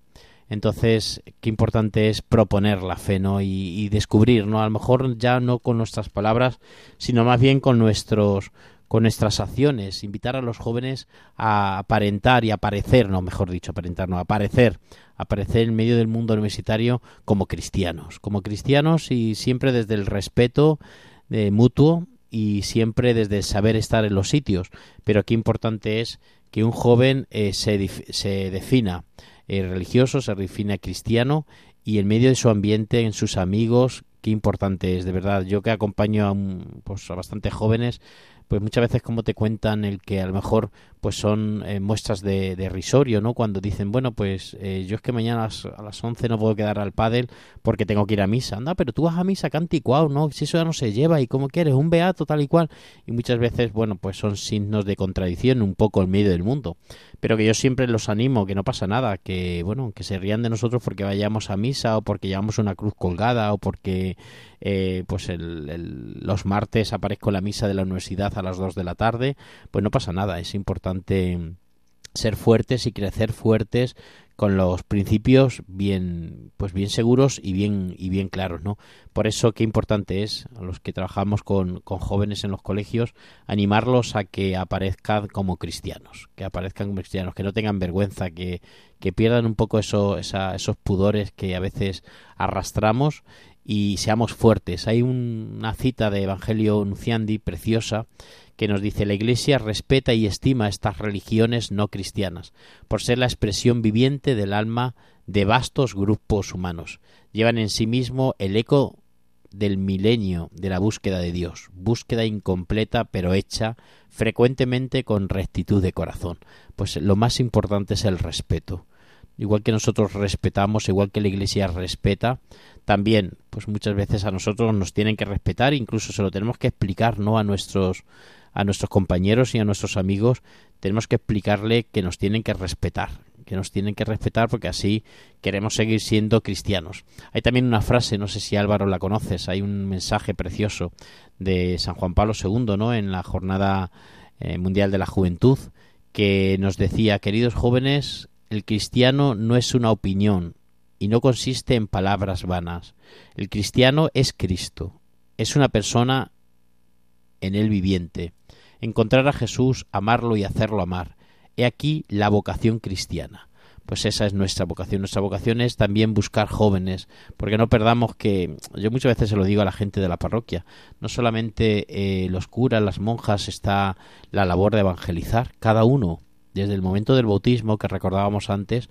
Entonces, qué importante es proponer la fe, ¿no? Y, descubrir, ¿no? A lo mejor ya no con nuestras palabras, sino más bien con nuestros con nuestras acciones, invitar a los jóvenes a aparentar y aparecer, no, mejor dicho, aparentar, no, aparecer, aparecer en medio del mundo universitario como cristianos, como cristianos y siempre desde el respeto de mutuo y siempre desde saber estar en los sitios. Pero qué importante es que un joven eh, se, se defina eh, religioso, se defina cristiano y en medio de su ambiente, en sus amigos, qué importante es, de verdad. Yo que acompaño a, un, pues, a bastantes jóvenes, pues muchas veces como te cuentan el que a lo mejor pues son eh, muestras de, risorio, ¿no? Cuando dicen, bueno, pues eh, yo es que mañana a las, a las 11 no puedo quedar al pádel porque tengo que ir a misa. Anda, pero tú vas a misa, que anticuado, ¿no? Si eso ya no se lleva y como quieres, un beato tal y cual. Y muchas veces, bueno, pues son signos de contradicción un poco en medio del mundo. Pero que yo siempre los animo, que no pasa nada, que, bueno, que se rían de nosotros porque vayamos a misa o porque llevamos una cruz colgada o porque eh, pues el, el, los martes aparezco en la misa de la universidad a las 2 de la tarde, pues no pasa nada, es importante ser fuertes y crecer fuertes con los principios bien pues bien seguros y bien y bien claros no por eso qué importante es a los que trabajamos con, con jóvenes en los colegios animarlos a que aparezcan como cristianos que aparezcan como cristianos que no tengan vergüenza que, que pierdan un poco eso esa, esos pudores que a veces arrastramos y seamos fuertes hay un- una cita de Evangelio Nunciandi preciosa que nos dice la Iglesia respeta y estima estas religiones no cristianas por ser la expresión viviente del alma de vastos grupos humanos. Llevan en sí mismo el eco del milenio de la búsqueda de Dios, búsqueda incompleta pero hecha frecuentemente con rectitud de corazón. Pues lo más importante es el respeto. Igual que nosotros respetamos, igual que la Iglesia respeta, también, pues muchas veces a nosotros nos tienen que respetar, incluso se lo tenemos que explicar, ¿no? A nuestros a nuestros compañeros y a nuestros amigos, tenemos que explicarle que nos tienen que respetar, que nos tienen que respetar porque así queremos seguir siendo cristianos. Hay también una frase, no sé si Álvaro la conoces, hay un mensaje precioso de San Juan Pablo II, ¿no? En la Jornada eh, Mundial de la Juventud, que nos decía, queridos jóvenes, el cristiano no es una opinión y no consiste en palabras vanas. El cristiano es Cristo, es una persona en él viviente. Encontrar a Jesús, amarlo y hacerlo amar. He aquí la vocación cristiana. Pues esa es nuestra vocación. Nuestra vocación es también buscar jóvenes, porque no perdamos que, yo muchas veces se lo digo a la gente de la parroquia, no solamente eh, los curas, las monjas, está la labor de evangelizar, cada uno, desde el momento del bautismo que recordábamos antes,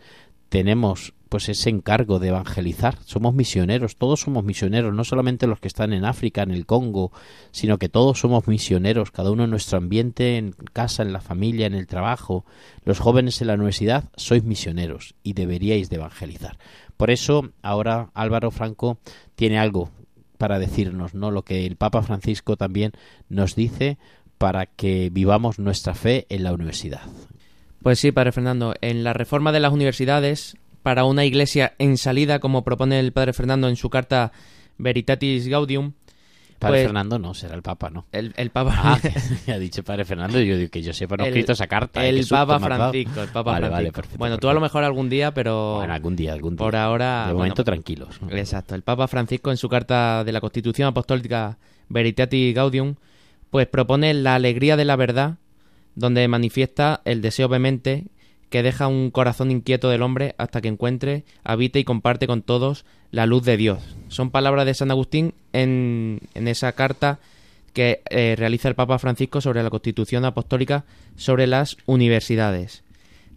tenemos pues ese encargo de evangelizar. Somos misioneros, todos somos misioneros, no solamente los que están en África, en el Congo, sino que todos somos misioneros, cada uno en nuestro ambiente, en casa, en la familia, en el trabajo. Los jóvenes en la universidad sois misioneros y deberíais de evangelizar. Por eso ahora Álvaro Franco tiene algo para decirnos, ¿no? Lo que el Papa Francisco también nos dice para que vivamos nuestra fe en la universidad. Pues sí, Padre Fernando, en la reforma de las universidades para una iglesia en salida, como propone el Padre Fernando en su carta Veritatis Gaudium, Padre Pues- Fernando no, será el Papa, ¿no? el, el Papa... Ah, ha dicho Padre Fernando, yo digo que yo sepa, no he escrito esa carta. ¿eh? El Papa. Francisco, el Papa Vale, vale, perfecto, bueno, tú a lo mejor algún día, pero... Bueno, algún día, algún día. Por ahora, De bueno, momento tranquilos. ¿no? Exacto. El Papa Francisco, en su carta de la Constitución Apostólica Veritatis Gaudium, pues propone la alegría de la verdad, donde manifiesta el deseo vehemente que deja un corazón inquieto del hombre hasta que encuentre, habite y comparte con todos la luz de Dios. Son palabras de San Agustín en, en esa carta que eh, realiza el Papa Francisco sobre la Constitución Apostólica sobre las universidades.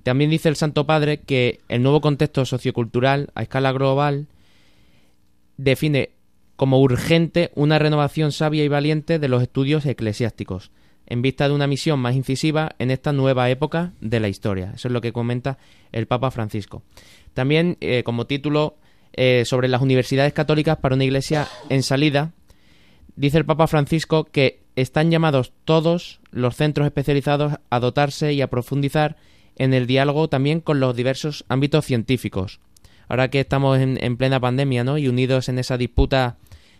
También dice el Santo Padre que el nuevo contexto sociocultural a escala global define como urgente una renovación sabia y valiente de los estudios eclesiásticos, en vista de una misión más incisiva en esta nueva época de la historia. Eso es lo que comenta el Papa Francisco. También, eh, como título eh, sobre las universidades católicas para una iglesia en salida, dice el Papa Francisco que están llamados todos los centros especializados a dotarse y a profundizar en el diálogo también con los diversos ámbitos científicos. Ahora que estamos en, en plena pandemia, ¿no? Y unidos en esa disputa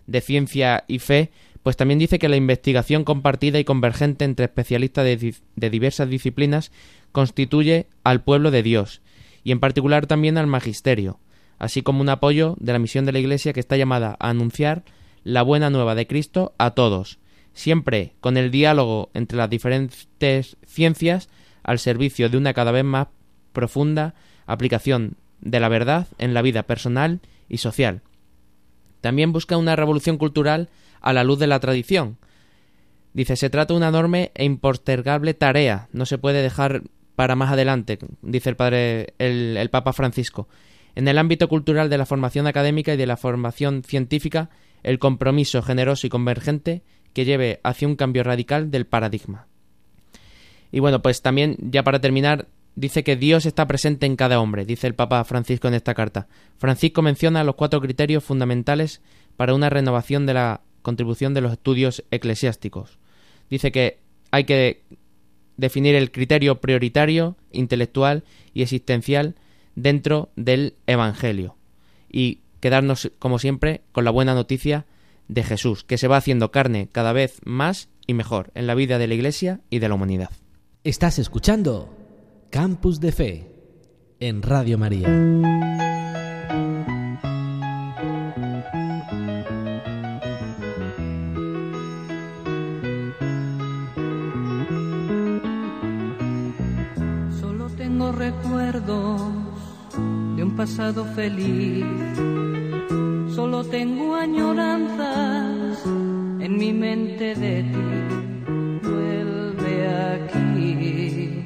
de ciencia y fe, pues también dice que la investigación compartida y convergente entre especialistas de, de diversas disciplinas constituye al pueblo de Dios, y en particular también al magisterio, así como un apoyo de la misión de la Iglesia que está llamada a anunciar la buena nueva de Cristo a todos, siempre con el diálogo entre las diferentes ciencias al servicio de una cada vez más profunda aplicación de la verdad en la vida personal y social. También busca una revolución cultural a la luz de la tradición. Dice, se trata de una enorme e impostergable tarea, no se puede dejar para más adelante, dice el padre el, el Papa Francisco. En el ámbito cultural de la formación académica y de la formación científica, el compromiso generoso y convergente que lleve hacia un cambio radical del paradigma. Y bueno, pues también, ya para terminar, dice que Dios está presente en cada hombre, dice el Papa Francisco en esta carta. Francisco menciona los cuatro criterios fundamentales para una renovación de la contribución de los estudios eclesiásticos. Dice que hay que definir el criterio prioritario, intelectual y existencial dentro del Evangelio y quedarnos, como siempre, con la buena noticia de Jesús, que se va haciendo carne cada vez más y mejor en la vida de la Iglesia y de la humanidad. Estás escuchando Campus de Fe en Radio María. Pasado feliz. Solo tengo añoranzas en mi mente de ti. Vuelve aquí.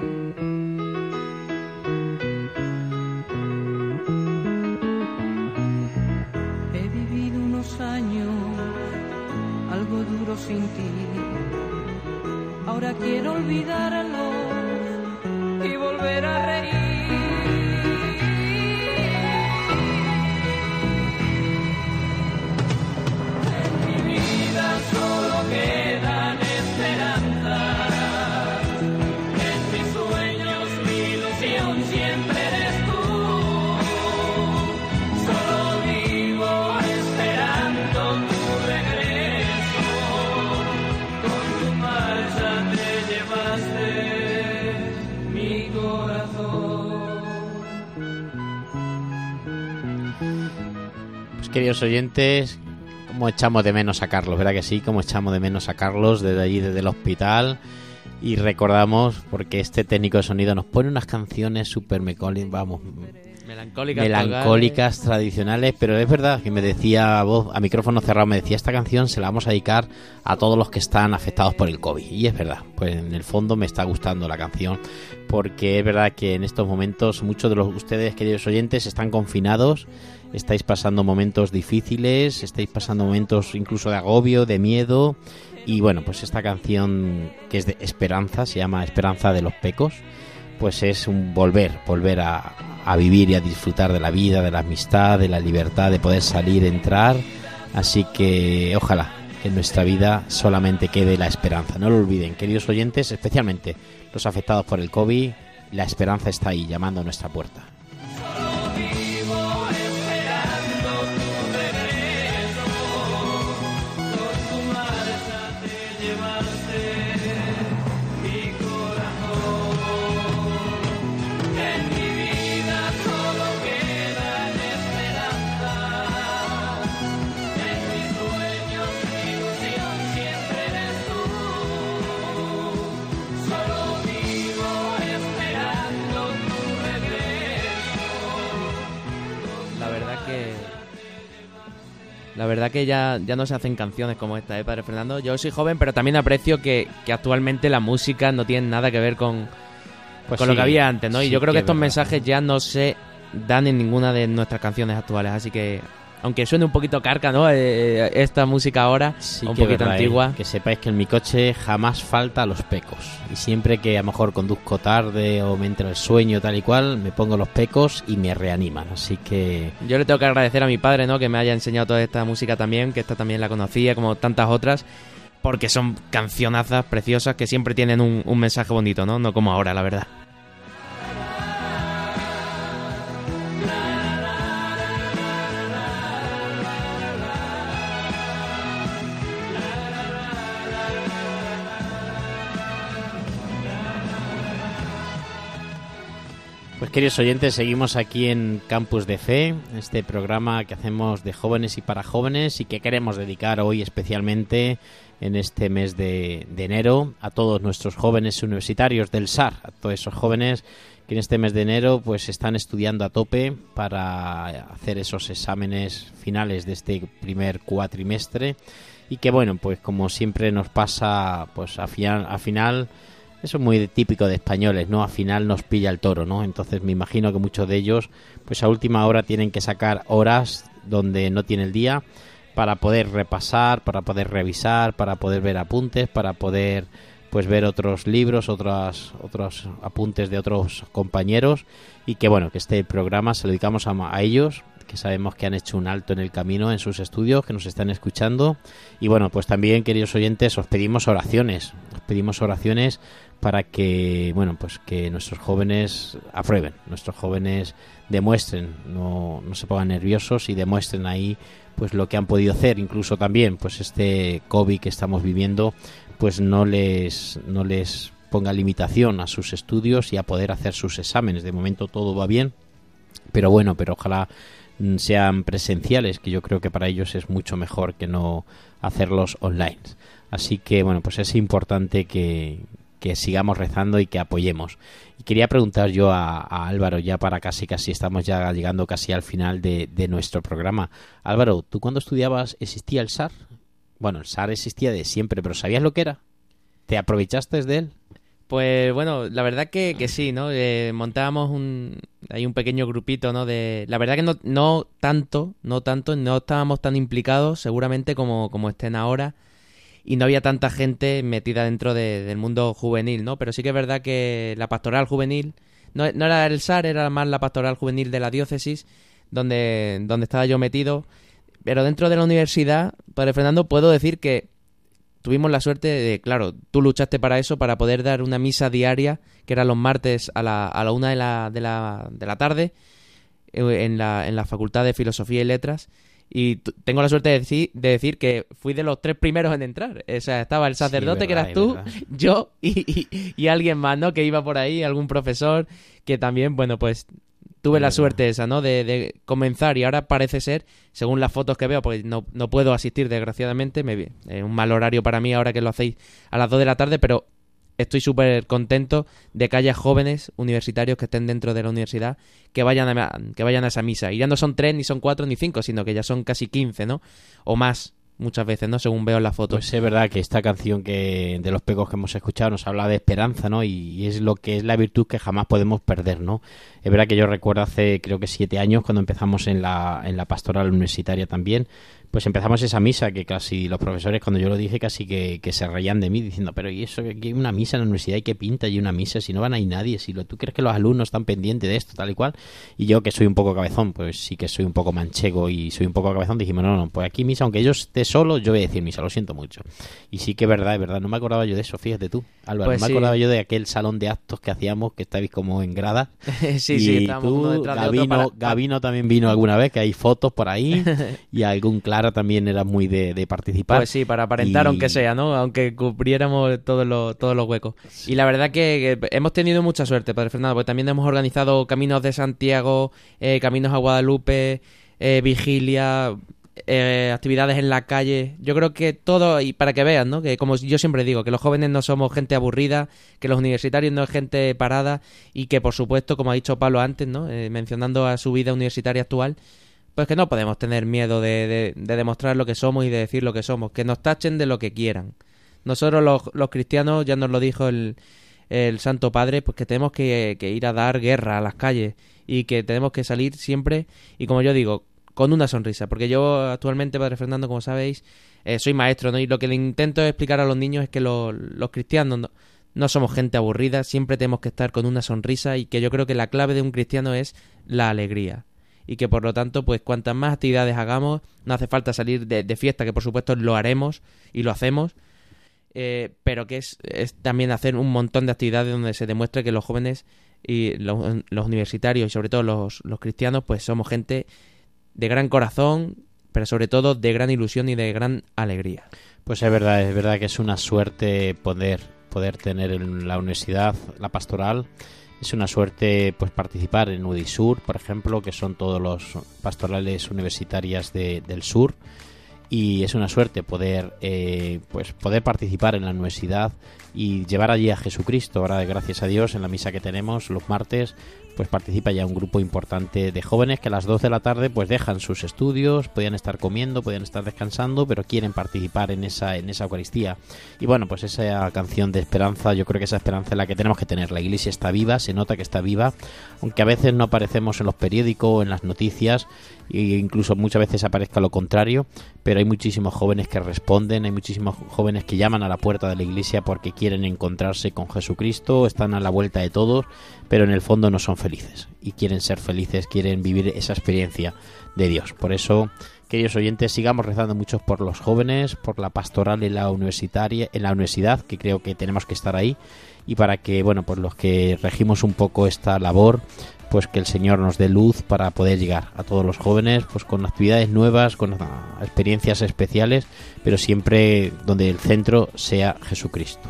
He vivido unos años algo duro sin ti. Ahora quiero olvidarlo y volver a reír. Pues queridos oyentes, como echamos de menos a Carlos, ¿verdad que sí? Como echamos de menos a Carlos desde allí, desde el hospital. Y recordamos, porque este técnico de sonido nos pone unas canciones súper mecoli- vamos, Melancólicas. melancólicas, tradicionales, pero es verdad que me decía a voz, a micrófono cerrado, me decía esta canción se la vamos a dedicar a todos los que están afectados por el COVID. Y es verdad, pues en el fondo me está gustando la canción, porque es verdad que en estos momentos muchos de los ustedes, queridos oyentes, están confinados, estáis pasando momentos difíciles, estáis pasando momentos incluso de agobio, de miedo. Y bueno, pues esta canción que es de esperanza, se llama Esperanza de los Pecos, pues es un volver, volver a, a vivir y a disfrutar de la vida, de la amistad, de la libertad, de poder salir, entrar. Así que ojalá en nuestra vida solamente quede la esperanza. No lo olviden, queridos oyentes, especialmente los afectados por el COVID, la esperanza está ahí llamando a nuestra puerta. La verdad que ya, ya no se hacen canciones como esta, ¿eh, Padre Fernando? Yo soy joven, pero también aprecio que, que actualmente la música no tiene nada que ver con, Pues con lo que había antes, ¿no? Y yo creo que es estos verdad. mensajes ya no se dan en ninguna de nuestras canciones actuales, así que. Aunque suene un poquito carca, ¿no? Eh, esta música ahora, Sí un poquito verdad, ¿eh? antigua. Que sepáis que en mi coche jamás falta los pecos. Y siempre que a lo mejor conduzco tarde o me entra el sueño tal y cual, me pongo los pecos y me reaniman. Así que Yo le tengo que agradecer a mi padre, ¿no? Que me haya enseñado toda esta música también, que esta también la conocía, como tantas otras, porque son cancionazas preciosas que siempre tienen un, un mensaje bonito, ¿no? No como ahora, la verdad. Pues queridos oyentes, seguimos aquí en Campus de Fe, este programa que hacemos de jóvenes y para jóvenes y que queremos dedicar hoy especialmente en este mes de, de enero a todos nuestros jóvenes universitarios del SAR, a todos esos jóvenes que en este mes de enero pues están estudiando a tope para hacer esos exámenes finales de este primer cuatrimestre y que bueno, pues como siempre nos pasa pues a a final eso es muy típico de españoles, ¿no? Al final nos pilla el toro, ¿no? Entonces me imagino que muchos de ellos, pues a última hora tienen que sacar horas donde no tiene el día para poder repasar, para poder revisar, para poder ver apuntes, para poder pues ver otros libros, otros otros apuntes de otros compañeros y que bueno, que este programa se lo dedicamos a, a ellos, que sabemos que han hecho un alto en el camino en sus estudios, que nos están escuchando y bueno, pues también queridos oyentes, os pedimos oraciones, os pedimos oraciones para que bueno pues que nuestros jóvenes aprueben nuestros jóvenes demuestren no, no se pongan nerviosos y demuestren ahí pues lo que han podido hacer incluso también pues este covid que estamos viviendo pues no les no les ponga limitación a sus estudios y a poder hacer sus exámenes. De momento todo va bien, pero bueno, pero ojalá mm, sean presenciales, que yo creo que para ellos es mucho mejor que no hacerlos online. Así que bueno, pues es importante que, que sigamos rezando y que apoyemos. Y quería preguntar yo a, Álvaro, ya para casi casi estamos ya llegando casi al final de, de nuestro programa. Álvaro, ¿tú cuando estudiabas existía el SAR? Bueno, el SAR existía de siempre, pero ¿sabías lo que era? ¿Te aprovechaste de él? Pues bueno, la verdad que, que sí, ¿no? Eh, montábamos un, hay un pequeño grupito, ¿no? De, la verdad que no, no tanto, no tanto, no estábamos tan implicados seguramente como, como estén ahora y no había tanta gente metida dentro de- del mundo juvenil, ¿no? Pero sí que es verdad que la pastoral juvenil, no, era el SAR, era más la pastoral juvenil de la diócesis, donde, donde estaba yo metido. Pero dentro de la universidad, Padre Fernando, puedo decir que tuvimos la suerte de, claro, tú luchaste para eso, para poder dar una misa diaria, que era los martes a la, a la una de la, de la, de la tarde, eh, en la, en la Facultad de Filosofía y Letras. Y tengo la suerte de decir, de decir que fui de los tres primeros en entrar. O sea, estaba el sacerdote, que verdad, eras tú, yo y, y- y alguien más, ¿no? Que iba por ahí, algún profesor, que también, bueno, pues tuve Es la verdad. suerte esa, ¿no? De, de comenzar y ahora parece ser, según las fotos que veo, porque no, no puedo asistir desgraciadamente, me vi- es un mal horario para mí ahora que lo hacéis a las 2 de la tarde, pero estoy súper contento de que haya jóvenes universitarios que estén dentro de la universidad que vayan a, que vayan a esa misa. Y ya no son tres, ni son cuatro, ni cinco, sino que ya son casi 15, ¿no? O más, muchas veces, ¿no? Según veo en las fotos. Pues es verdad que esta canción que de los pecos que hemos escuchado nos habla de esperanza, ¿no? Y, y es lo que es la virtud que jamás podemos perder, ¿no? Es verdad que yo recuerdo hace creo que siete años cuando empezamos en la, en la pastoral universitaria también, pues empezamos esa misa que casi los profesores cuando yo lo dije casi que, que se reían de mí diciendo, pero ¿y eso que hay una misa en la universidad y qué pinta y una misa si no van a ir nadie? Si lo, tú crees que los alumnos están pendientes de esto tal y cual y yo que soy un poco cabezón, pues sí que soy un poco manchego y soy un poco cabezón, dijimos, no, no, pues aquí misa, aunque yo esté solo, yo voy a decir misa, lo siento mucho. Y sí que es verdad, es verdad, no me acordaba yo de eso, fíjate tú, Álvaro, Pues no me sí. acordaba yo de aquel salón de actos que hacíamos, que estabais como en grada. sí, y sí, estábamos uno tú, detrás de otro Gabino, para- Gabino también vino alguna vez, que hay fotos por ahí, y algún También era muy de, de participar. Pues sí, para aparentar Y- aunque sea, ¿no? Aunque cubriéramos todos los, todos los huecos. Y la verdad que, que hemos tenido mucha suerte, Padre Fernando, porque también hemos organizado caminos de Santiago, eh, caminos a Guadalupe, eh, vigilia, eh, actividades en la calle. Yo creo que todo, y para que vean, ¿no? Que como yo siempre digo, que los jóvenes no somos gente aburrida, que los universitarios no es gente parada, y que por supuesto, como ha dicho Pablo antes, ¿no? Eh, mencionando a su vida universitaria actual, pues que no podemos tener miedo de, de- de demostrar lo que somos y de decir lo que somos. Que nos tachen de lo que quieran. Nosotros los, los cristianos, ya nos lo dijo el, el Santo Padre, pues que tenemos que, que ir a dar guerra a las calles y que tenemos que salir siempre, y como yo digo, con una sonrisa. Porque yo actualmente, Padre Fernando, como sabéis, eh, soy maestro, ¿no? Y lo que le intento explicar a los niños es que lo- los cristianos no, no somos gente aburrida, siempre tenemos que estar con una sonrisa y que yo creo que la clave de un cristiano es la alegría y que por lo tanto, pues cuantas más actividades hagamos, no hace falta salir de, de fiesta, que por supuesto lo haremos y lo hacemos, eh, pero que es, también hacer un montón de actividades donde se demuestre que los jóvenes y los, los universitarios y sobre todo los, los cristianos, pues somos gente de gran corazón, pero sobre todo de gran ilusión y de gran alegría. Pues es verdad, es verdad que es una suerte poder, poder tener en la universidad la pastoral. Es una suerte pues participar en UDISUR, por ejemplo, que son todos los pastorales universitarias de- del sur. Y es una suerte poder eh, pues poder participar en la universidad y llevar allí a Jesucristo. Ahora, gracias a Dios, en la misa que tenemos los martes, pues participa ya un grupo importante de jóvenes que a las 2 de la tarde pues dejan sus estudios, podían estar comiendo, podían estar descansando, pero quieren participar en esa en esa Eucaristía. Y bueno, pues esa canción de esperanza, yo creo que esa esperanza es la que tenemos que tener. La iglesia está viva, se nota que está viva, aunque a veces no aparecemos en los periódicos en las noticias, e incluso muchas veces aparezca lo contrario, pero hay muchísimos jóvenes que responden, hay muchísimos jóvenes que llaman a la puerta de la iglesia porque quieren encontrarse con Jesucristo, están a la vuelta de todos, pero en el fondo no son felices y quieren ser felices, quieren vivir esa experiencia de Dios. Por eso, queridos oyentes, sigamos rezando mucho por los jóvenes, por la pastoral en la universitaria, en la universidad, que creo que tenemos que estar ahí y para que, bueno, pues los que regimos un poco esta labor, pues que el Señor nos dé luz para poder llegar a todos los jóvenes, pues con actividades nuevas, con ah, experiencias especiales, pero siempre donde el centro sea Jesucristo.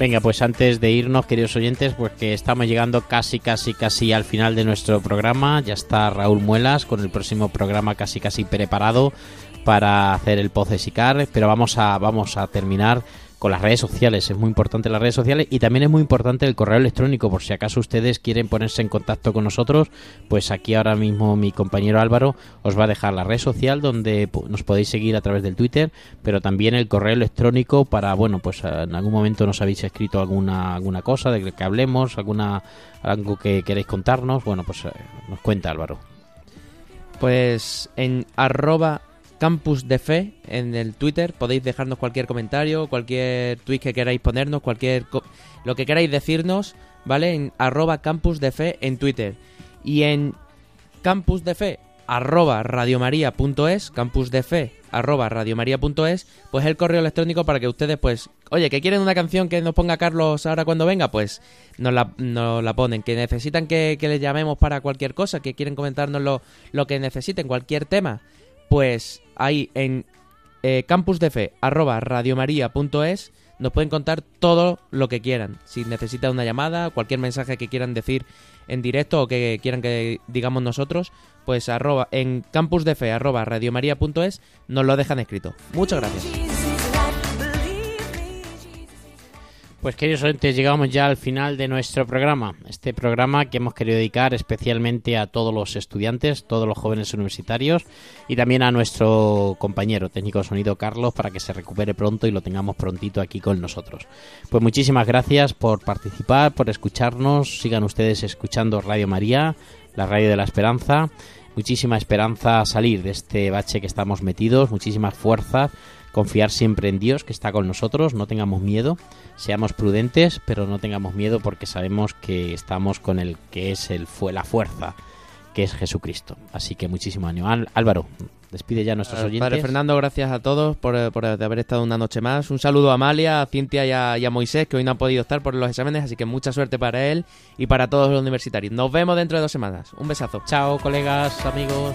Venga, pues antes de irnos, queridos oyentes, pues que estamos llegando casi, casi, casi al final de nuestro programa. Ya está Raúl Muelas con el próximo programa casi, casi preparado para hacer el Poce Sicar, pero vamos a, vamos a terminar con las redes sociales. Es muy importante las redes sociales y también es muy importante el correo electrónico. Por si acaso ustedes quieren ponerse en contacto con nosotros, pues aquí ahora mismo mi compañero Álvaro os va a dejar la red social donde nos podéis seguir a través del Twitter, pero también el correo electrónico para, bueno, pues eh, en algún momento nos habéis escrito alguna, alguna cosa de que hablemos, alguna algo que queréis contarnos. Bueno, pues eh, nos cuenta Álvaro. Pues en arroba campus de fe en el Twitter podéis dejarnos cualquier comentario, cualquier tweet que queráis ponernos, cualquier lo que queráis decirnos, ¿vale? En arroba campus de fe en Twitter. Y en campus de fe arroba radiomaria.es, campus de fe arroba radiomaria.es, pues el correo electrónico para que ustedes, pues, oye, que quieren una canción que nos ponga Carlos ahora cuando venga, pues nos la, la ponen. Que necesitan que, que les llamemos para cualquier cosa, que quieren comentarnos lo, lo que necesiten, cualquier tema, pues ahí en eh, campusdefe@radiomaria.es nos pueden contar todo lo que quieran. Si necesitan una llamada, cualquier mensaje que quieran decir en directo o que quieran que digamos nosotros, pues arroba, en campusdefe@radiomaria.es nos lo dejan escrito. Muchas gracias. Pues queridos oyentes, llegamos ya al final de nuestro programa. Este programa que hemos querido dedicar especialmente a todos los estudiantes, todos los jóvenes universitarios y también a nuestro compañero técnico de sonido Carlos para que se recupere pronto y lo tengamos prontito aquí con nosotros. Pues muchísimas gracias por participar, por escucharnos. Sigan ustedes escuchando Radio María, la radio de la esperanza. Muchísima esperanza a salir de este bache que estamos metidos, muchísima fuerza confiar siempre en Dios que está con nosotros, no tengamos miedo, seamos prudentes, pero no tengamos miedo porque sabemos que estamos con el que es el fue la fuerza, que es Jesucristo. Así que muchísimo ánimo. Álvaro, despide ya a nuestros Eh, oyentes. Padre Fernando, gracias a todos por, eh, por haber estado una noche más. Un saludo a Amalia, a Cintia y a, y a Moisés, que hoy no han podido estar por los exámenes, así que mucha suerte para él y para todos los universitarios. Nos vemos dentro de dos semanas. Un besazo. Chao, colegas, amigos.